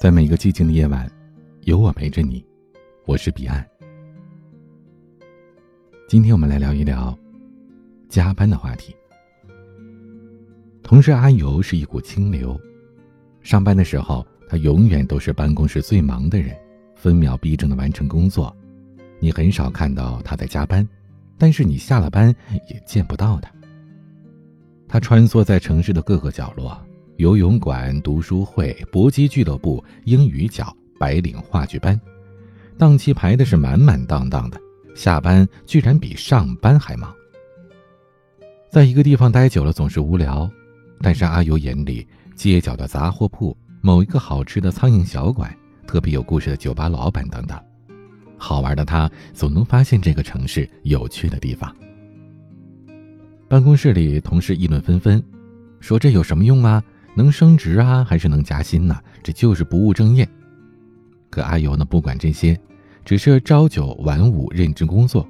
在每个寂静的夜晚，有我陪着你。我是彼岸。今天我们来聊一聊加班的话题。同事阿尤是一股清流，上班的时候，他永远都是办公室最忙的人，分秒必争的完成工作。你很少看到他在加班，但是你下了班也见不到他。他穿梭在城市的各个角落。游泳馆、读书会、搏击俱乐部、英语角、白领话剧班，档期排的是满满当当的。下班居然比上班还忙。在一个地方待久了总是无聊，但是阿尤眼里，街角的杂货铺、某一个好吃的苍蝇小馆、特别有故事的酒吧老板等等，好玩的他总能发现这个城市有趣的地方。办公室里，同事议论纷纷，说这有什么用啊？能升职啊，还是能加薪呢？这就是不务正业。可阿尤呢，不管这些，只是朝九晚五认真工作，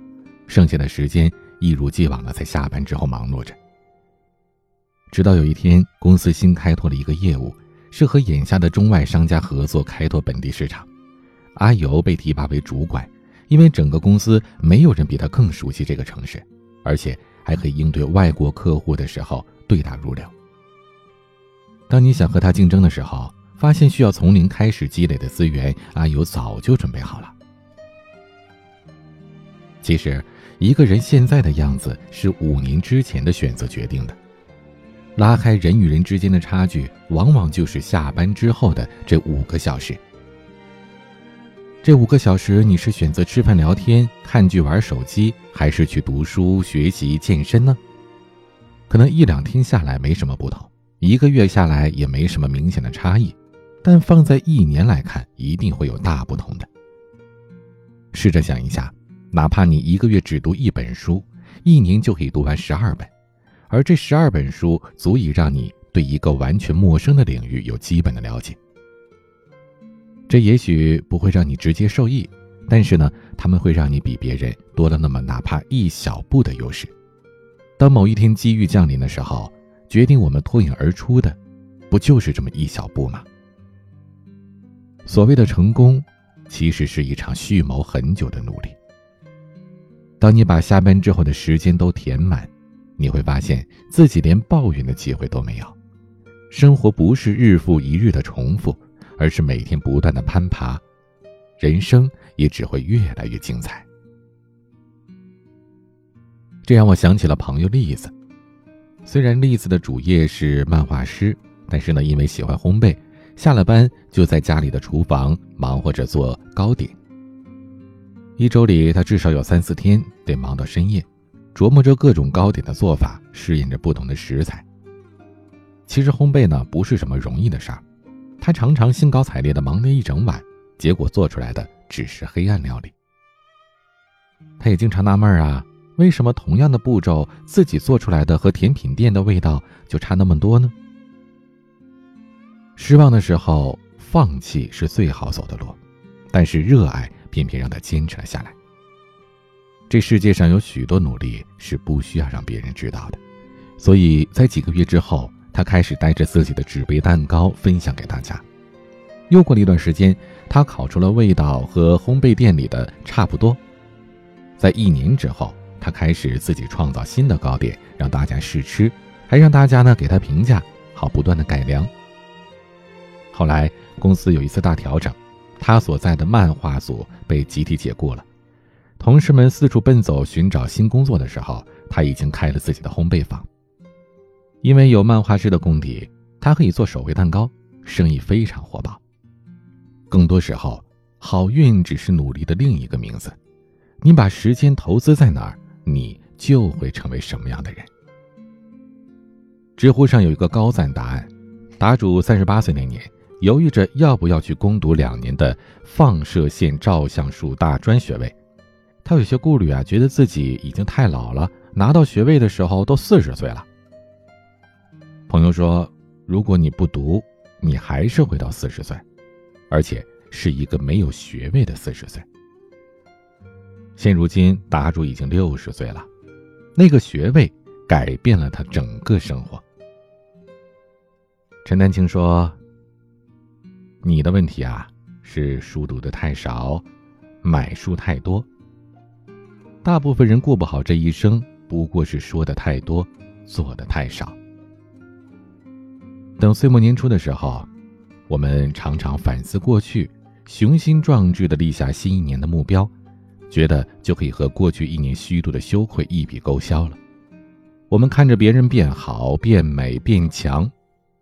剩下的时间一如既往的在下班之后忙碌着。直到有一天，公司新开拓了一个业务，是和眼下的中外商家合作开拓本地市场。阿尤被提拔为主管，因为整个公司没有人比他更熟悉这个城市，而且还可以应对外国客户的时候对答如流。当你想和他竞争的时候，发现需要从零开始积累的资源，阿尤早就准备好了。其实，一个人现在的样子是五年之前的选择决定的。拉开人与人之间的差距，往往就是下班之后的这五个小时。这五个小时，你是选择吃饭、聊天、看剧、玩手机，还是去读书、学习、健身呢？可能一两天下来没什么不同。一个月下来也没什么明显的差异，但放在一年来看，一定会有大不同的。试着想一下，哪怕你一个月只读一本书，一年就可以读完十二本，而这十二本书足以让你对一个完全陌生的领域有基本的了解。这也许不会让你直接受益，但是呢，他们会让你比别人多了那么哪怕一小步的优势。当某一天机遇降临的时候。决定我们脱颖而出的，不就是这么一小步吗？所谓的成功，其实是一场蓄谋很久的努力。当你把下班之后的时间都填满，你会发现自己连抱怨的机会都没有。生活不是日复一日的重复，而是每天不断的攀爬，人生也只会越来越精彩。这让我想起了朋友例子。虽然栗子的主业是漫画师，但是呢，因为喜欢烘焙，下了班就在家里的厨房忙活着做糕点。一周里，他至少有三四天得忙到深夜，琢磨着各种糕点的做法，试验着不同的食材。其实烘焙呢，不是什么容易的事儿，他常常兴高采烈的忙了一整晚，结果做出来的只是黑暗料理。他也经常纳闷啊。为什么同样的步骤，自己做出来的和甜品店的味道就差那么多呢？失望的时候，放弃是最好走的路，但是热爱偏偏让他坚持了下来。这世界上有许多努力是不需要让别人知道的，所以在几个月之后，他开始带着自己的纸杯蛋糕分享给大家。又过了一段时间，他烤出了味道和烘焙店里的差不多。在一年之后。他开始自己创造新的糕点，让大家试吃，还让大家呢给他评价，好不断的改良。后来公司有一次大调整，他所在的漫画组被集体解雇了，同事们四处奔走寻找新工作的时候，他已经开了自己的烘焙坊。因为有漫画师的功底，他可以做手绘蛋糕，生意非常火爆。更多时候，好运只是努力的另一个名字。你把时间投资在哪儿？你就会成为什么样的人？知乎上有一个高赞答案：答主三十八岁那年，犹豫着要不要去攻读两年的放射线照相术大专学位。他有些顾虑啊，觉得自己已经太老了，拿到学位的时候都四十岁了。朋友说：“如果你不读，你还是会到四十岁，而且是一个没有学位的四十岁。”现如今，答主已经六十岁了，那个学位改变了他整个生活。陈丹青说：“你的问题啊，是书读的太少，买书太多。大部分人过不好这一生，不过是说的太多，做的太少。等岁末年初的时候，我们常常反思过去，雄心壮志的立下新一年的目标，觉得就可以和过去一年虚度的羞愧一笔勾销了。我们看着别人变好、变美、变强，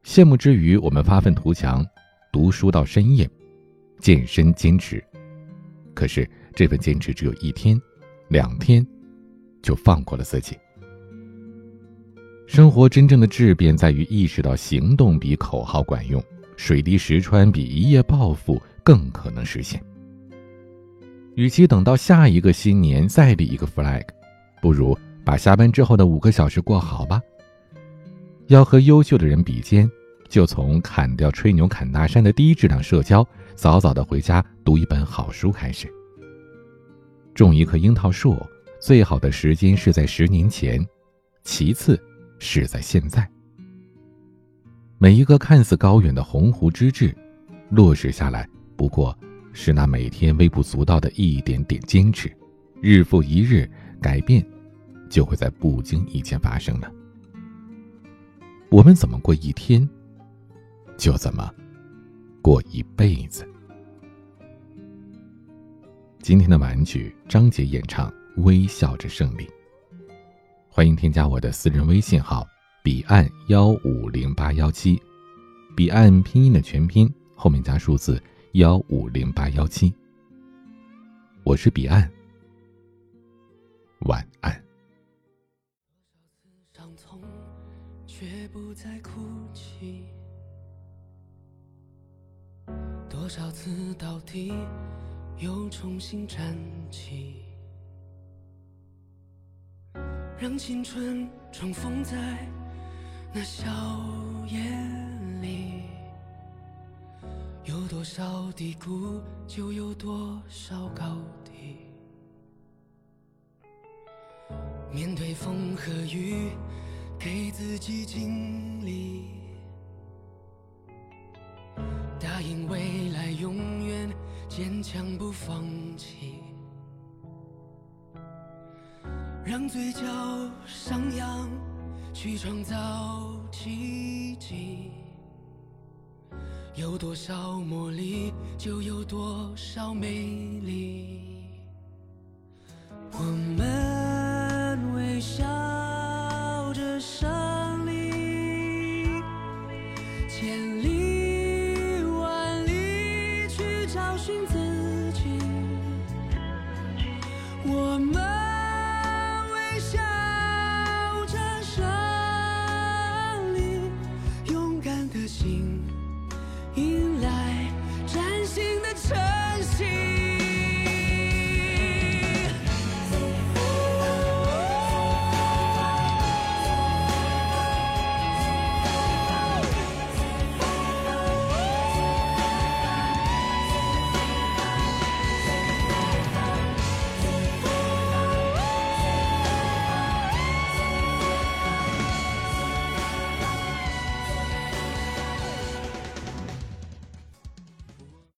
羡慕之余，我们发愤图强，读书到深夜，健身坚持。可是这份坚持只有一天。两天，就放过了自己。生活真正的质变在于意识到行动比口号管用，水滴石穿比一夜暴富更可能实现。与其等到下一个新年再立一个 flag，不如把下班之后的五个小时过好吧。要和优秀的人比肩，就从砍掉吹牛侃大山的低质量社交，早早的回家读一本好书开始。种一棵樱桃树，最好的时间是在十年前，其次是在现在。每一个看似高远的鸿鹄之志，落实下来，不过是那每天微不足道的一点点坚持，日复一日，改变就会在不经意间发生了。我们怎么过一天，就怎么过一辈子。今天的玩具，张杰演唱《微笑着胜利》。欢迎添加我的私人微信号：彼岸幺五零八幺七，彼岸拼音的全拼后面加数字幺五零八幺七。我是彼岸，晚安。多少次到底？又重新站起，让青春重逢在那笑颜。有多少低谷，就有多少高低。面对风和雨，给自己经历，答应未来永远。坚强不放弃，让嘴角上扬，去创造奇迹。有多少魔力就有多少美丽我们 You